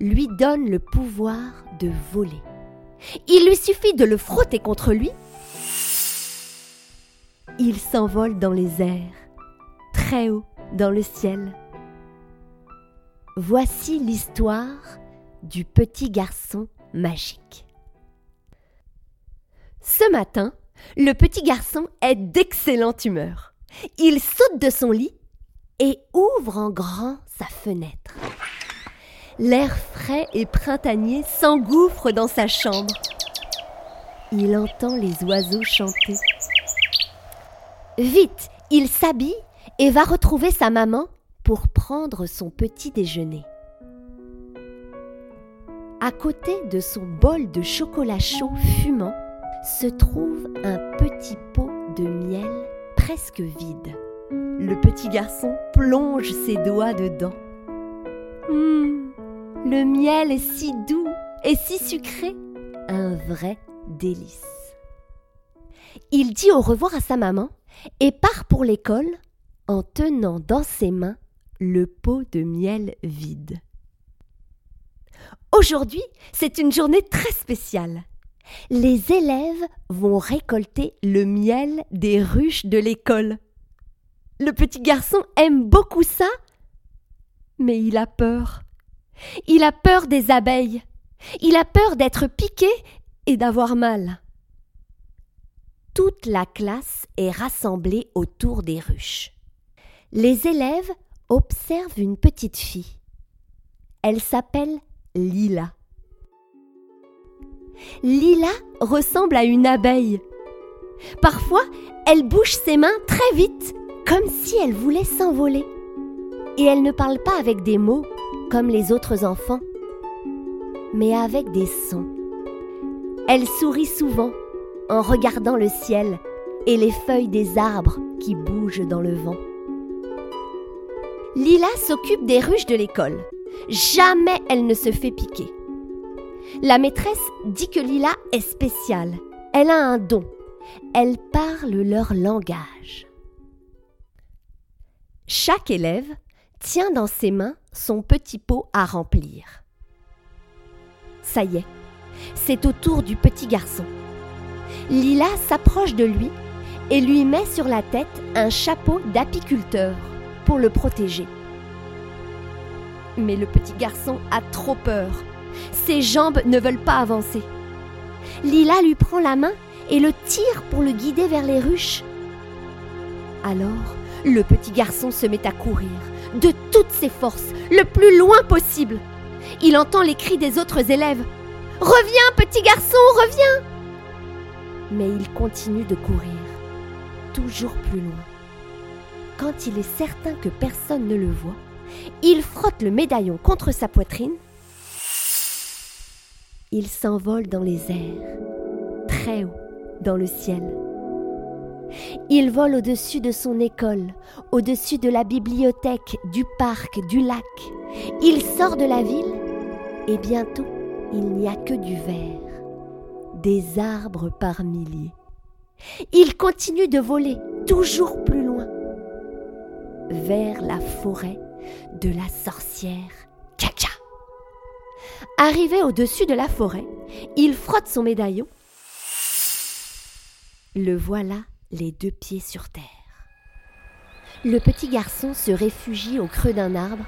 lui donne le pouvoir de voler. Il lui suffit de le frotter contre lui. Il s'envole dans les airs, très haut dans le ciel. Voici l'histoire du petit garçon magique. Ce matin, le petit garçon est d'excellente humeur. Il saute de son lit et ouvre en grand sa fenêtre. L'air frais et printanier s'engouffre dans sa chambre. Il entend les oiseaux chanter. Vite, il s'habille et va retrouver sa maman pour prendre son petit déjeuner. À côté de son bol de chocolat chaud fumant se trouve un petit pot de miel presque vide. Le petit garçon plonge ses doigts dedans. Hum, le miel est si doux et si sucré, un vrai délice. Il dit au revoir à sa maman et part pour l'école en tenant dans ses mains le pot de miel vide. Aujourd'hui, c'est une journée très spéciale. Les élèves vont récolter le miel des ruches de l'école. Le petit garçon aime beaucoup ça, mais il a peur. Il a peur des abeilles. Il a peur d'être piqué et d'avoir mal. Toute la classe est rassemblée autour des ruches. Les élèves observent une petite fille. Elle s'appelle Lila. Lila ressemble à une abeille. Parfois, elle bouge ses mains très vite, comme si elle voulait s'envoler. Et elle ne parle pas avec des mots, comme les autres enfants, mais avec des sons. Elle sourit souvent en regardant le ciel et les feuilles des arbres qui bougent dans le vent. Lila s'occupe des ruches de l'école. Jamais elle ne se fait piquer. La maîtresse dit que Lila est spéciale. Elle a un don. Elle parle leur langage. Chaque élève tient dans ses mains son petit pot à remplir. Ça y est, c'est au tour du petit garçon. Lila s'approche de lui et lui met sur la tête un chapeau d'apiculteur pour le protéger. Mais le petit garçon a trop peur. Ses jambes ne veulent pas avancer. Lila lui prend la main et le tire pour le guider vers les ruches. Alors, le petit garçon se met à courir, de toutes ses forces, le plus loin possible. Il entend les cris des autres élèves. Reviens, petit garçon, reviens Mais il continue de courir, toujours plus loin. Quand il est certain que personne ne le voit, il frotte le médaillon contre sa poitrine. Il s'envole dans les airs, très haut dans le ciel. Il vole au-dessus de son école, au-dessus de la bibliothèque, du parc, du lac. Il sort de la ville et bientôt il n'y a que du vert, des arbres par milliers. Il continue de voler toujours plus loin, vers la forêt de la sorcière Caca. Arrivé au-dessus de la forêt, il frotte son médaillon. Le voilà les deux pieds sur terre. Le petit garçon se réfugie au creux d'un arbre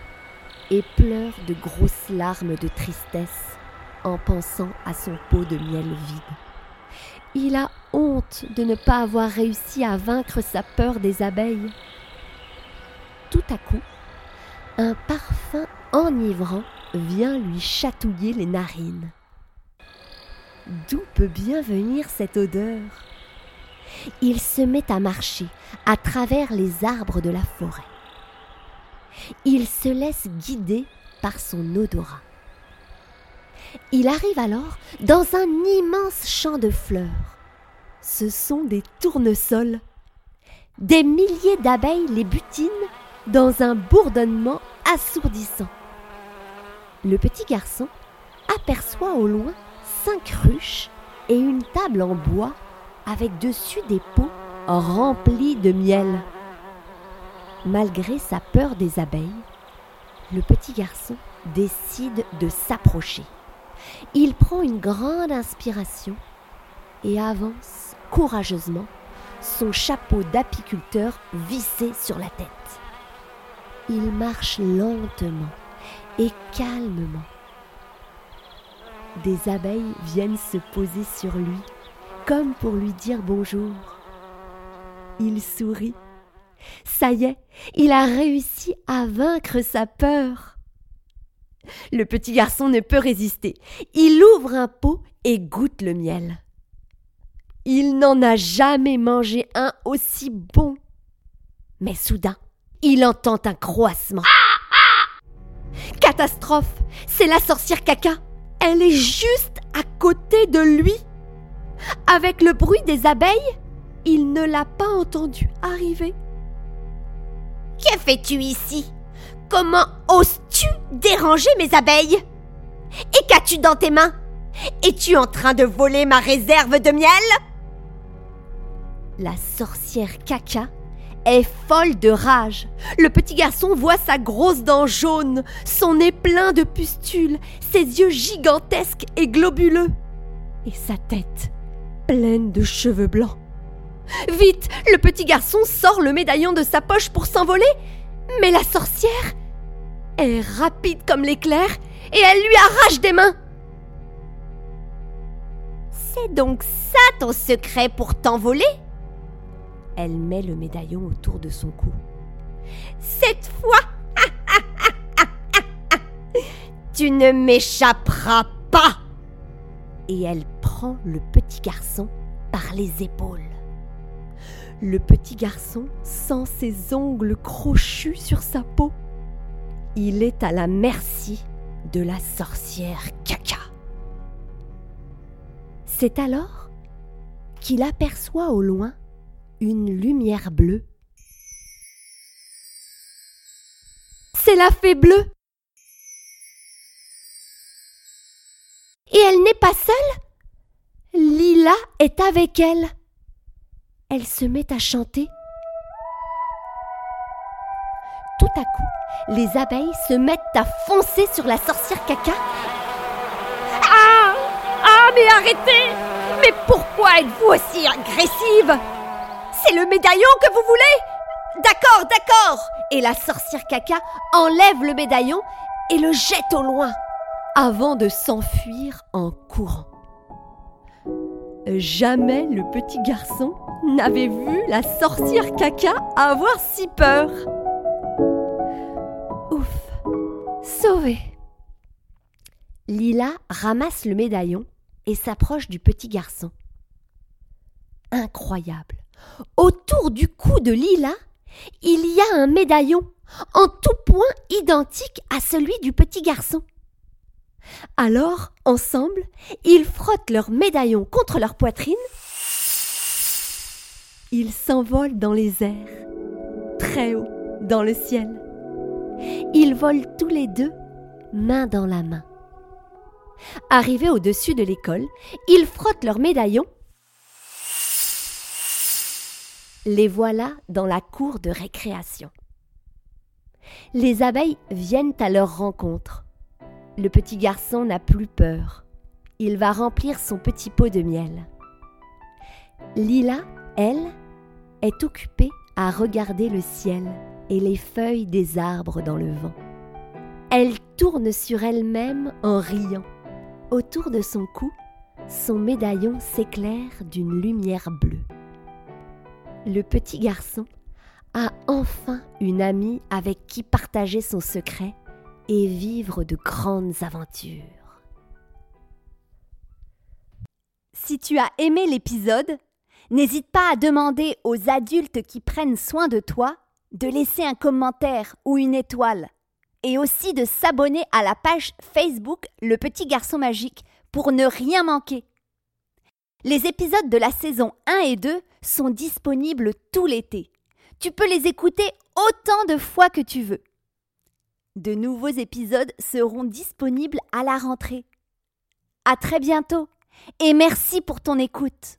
et pleure de grosses larmes de tristesse en pensant à son pot de miel vide. Il a honte de ne pas avoir réussi à vaincre sa peur des abeilles. Tout à coup, un parfum enivrant vient lui chatouiller les narines. D'où peut bien venir cette odeur? Il se met à marcher à travers les arbres de la forêt. Il se laisse guider par son odorat. Il arrive alors dans un immense champ de fleurs. Ce sont des tournesols. Des milliers d'abeilles les butinent dans un bourdonnement assourdissant. Le petit garçon aperçoit au loin cinq ruches et une table en bois avec dessus des pots remplis de miel. Malgré sa peur des abeilles, le petit garçon décide de s'approcher. Il prend une grande inspiration et avance courageusement, son chapeau d'apiculteur vissé sur la tête. Il marche lentement et calmement. Des abeilles viennent se poser sur lui, comme pour lui dire bonjour. Il sourit. Ça y est, il a réussi à vaincre sa peur. Le petit garçon ne peut résister. Il ouvre un pot et goûte le miel. Il n'en a jamais mangé un aussi bon. Mais soudain, il entend un croassement. Catastrophe C'est la sorcière caca Elle est juste à côté de lui Avec le bruit des abeilles, il ne l'a pas entendu arriver. Que fais-tu ici? Comment oses-tu déranger mes abeilles? Et qu'as-tu dans tes mains? Es-tu en train de voler ma réserve de miel? La sorcière caca est folle de rage. Le petit garçon voit sa grosse dent jaune, son nez plein de pustules, ses yeux gigantesques et globuleux, et sa tête pleine de cheveux blancs. Vite, le petit garçon sort le médaillon de sa poche pour s'envoler, mais la sorcière est rapide comme l'éclair et elle lui arrache des mains. C'est donc ça ton secret pour t'envoler? Elle met le médaillon autour de son cou. Cette fois, tu ne m'échapperas pas Et elle prend le petit garçon par les épaules. Le petit garçon sent ses ongles crochus sur sa peau. Il est à la merci de la sorcière caca. C'est alors qu'il aperçoit au loin une lumière bleue. C'est la fée bleue. Est avec elle. Elle se met à chanter. Tout à coup, les abeilles se mettent à foncer sur la sorcière caca. Ah Ah, mais arrêtez Mais pourquoi êtes-vous aussi agressive? C'est le médaillon que vous voulez? D'accord, d'accord Et la sorcière caca enlève le médaillon et le jette au loin, avant de s'enfuir en courant. Jamais le petit garçon n'avait vu la sorcière caca avoir si peur. Ouf, sauvé. Lila ramasse le médaillon et s'approche du petit garçon. Incroyable. Autour du cou de Lila, il y a un médaillon en tout point identique à celui du petit garçon. Alors, ensemble, ils frottent leur médaillon contre leur poitrine. Ils s'envolent dans les airs, très haut dans le ciel. Ils volent tous les deux, main dans la main. Arrivés au-dessus de l'école, ils frottent leurs médaillons. Les voilà dans la cour de récréation. Les abeilles viennent à leur rencontre. Le petit garçon n'a plus peur. Il va remplir son petit pot de miel. Lila, elle, est occupée à regarder le ciel et les feuilles des arbres dans le vent. Elle tourne sur elle-même en riant. Autour de son cou, son médaillon s'éclaire d'une lumière bleue. Le petit garçon a enfin une amie avec qui partager son secret et vivre de grandes aventures. Si tu as aimé l'épisode, n'hésite pas à demander aux adultes qui prennent soin de toi de laisser un commentaire ou une étoile et aussi de s'abonner à la page Facebook Le Petit Garçon Magique pour ne rien manquer. Les épisodes de la saison 1 et 2 sont disponibles tout l'été. Tu peux les écouter autant de fois que tu veux. De nouveaux épisodes seront disponibles à la rentrée. À très bientôt et merci pour ton écoute.